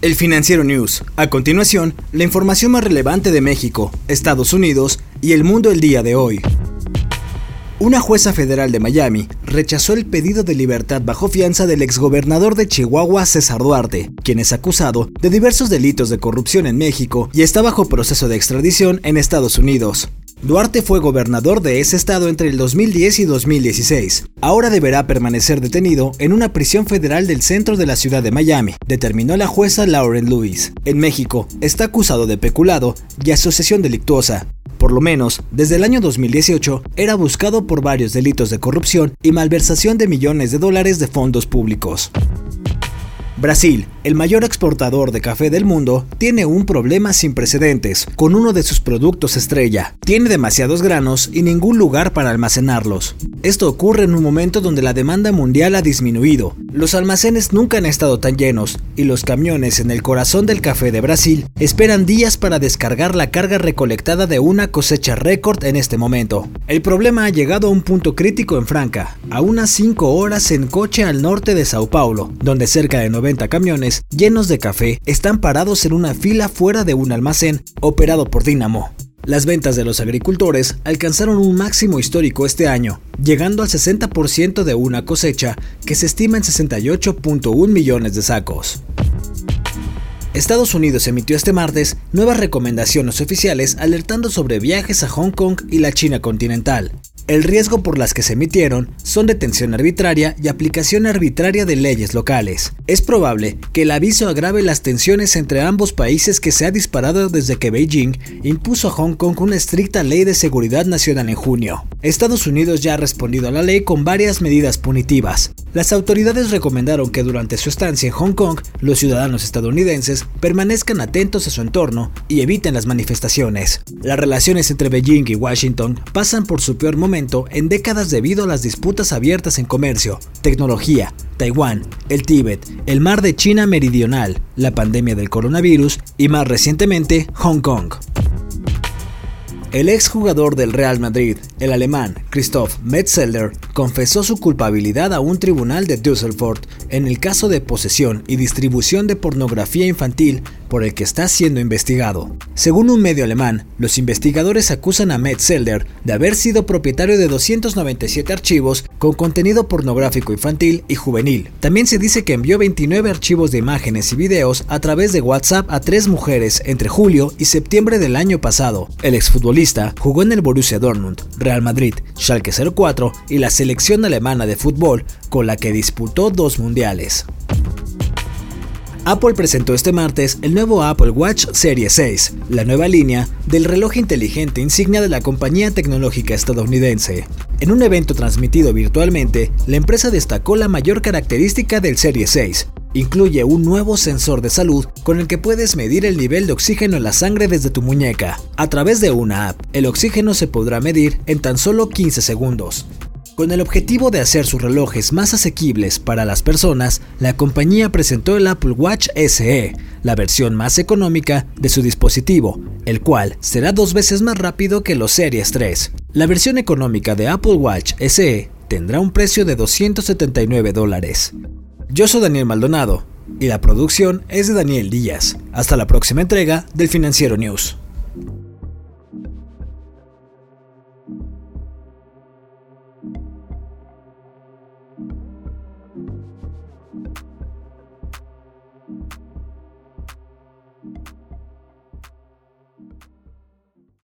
El Financiero News. A continuación, la información más relevante de México, Estados Unidos y el mundo el día de hoy. Una jueza federal de Miami rechazó el pedido de libertad bajo fianza del exgobernador de Chihuahua, César Duarte, quien es acusado de diversos delitos de corrupción en México y está bajo proceso de extradición en Estados Unidos. Duarte fue gobernador de ese estado entre el 2010 y 2016. Ahora deberá permanecer detenido en una prisión federal del centro de la ciudad de Miami, determinó la jueza Lauren Lewis. En México, está acusado de peculado y asociación delictuosa. Por lo menos, desde el año 2018, era buscado por varios delitos de corrupción y malversación de millones de dólares de fondos públicos. Brasil, el mayor exportador de café del mundo, tiene un problema sin precedentes con uno de sus productos estrella. Tiene demasiados granos y ningún lugar para almacenarlos. Esto ocurre en un momento donde la demanda mundial ha disminuido. Los almacenes nunca han estado tan llenos y los camiones en el corazón del café de Brasil esperan días para descargar la carga recolectada de una cosecha récord en este momento. El problema ha llegado a un punto crítico en Franca, a unas 5 horas en coche al norte de Sao Paulo, donde cerca de 90 camiones llenos de café están parados en una fila fuera de un almacén operado por Dinamo. Las ventas de los agricultores alcanzaron un máximo histórico este año, llegando al 60% de una cosecha que se estima en 68.1 millones de sacos. Estados Unidos emitió este martes nuevas recomendaciones oficiales alertando sobre viajes a Hong Kong y la China continental. El riesgo por las que se emitieron son detención arbitraria y aplicación arbitraria de leyes locales. Es probable que el aviso agrave las tensiones entre ambos países que se ha disparado desde que Beijing impuso a Hong Kong una estricta ley de seguridad nacional en junio. Estados Unidos ya ha respondido a la ley con varias medidas punitivas. Las autoridades recomendaron que durante su estancia en Hong Kong, los ciudadanos estadounidenses permanezcan atentos a su entorno y eviten las manifestaciones. Las relaciones entre Beijing y Washington pasan por su peor momento en décadas debido a las disputas abiertas en comercio, tecnología, Taiwán, el Tíbet, el mar de China Meridional, la pandemia del coronavirus y más recientemente Hong Kong. El exjugador del Real Madrid, el alemán Christoph Metzelder, confesó su culpabilidad a un tribunal de Düsseldorf en el caso de posesión y distribución de pornografía infantil por el que está siendo investigado. Según un medio alemán, los investigadores acusan a Metzelder de haber sido propietario de 297 archivos con contenido pornográfico infantil y juvenil. También se dice que envió 29 archivos de imágenes y videos a través de WhatsApp a tres mujeres entre julio y septiembre del año pasado. El exfutbolista jugó en el Borussia Dortmund, Real Madrid, Schalke 04 y la selección alemana de fútbol, con la que disputó dos mundiales. Apple presentó este martes el nuevo Apple Watch Series 6, la nueva línea del reloj inteligente insignia de la compañía tecnológica estadounidense. En un evento transmitido virtualmente, la empresa destacó la mayor característica del Series 6. Incluye un nuevo sensor de salud con el que puedes medir el nivel de oxígeno en la sangre desde tu muñeca. A través de una app, el oxígeno se podrá medir en tan solo 15 segundos. Con el objetivo de hacer sus relojes más asequibles para las personas, la compañía presentó el Apple Watch SE, la versión más económica de su dispositivo, el cual será dos veces más rápido que los Series 3. La versión económica de Apple Watch SE tendrá un precio de 279 dólares. Yo soy Daniel Maldonado y la producción es de Daniel Díaz. Hasta la próxima entrega del Financiero News.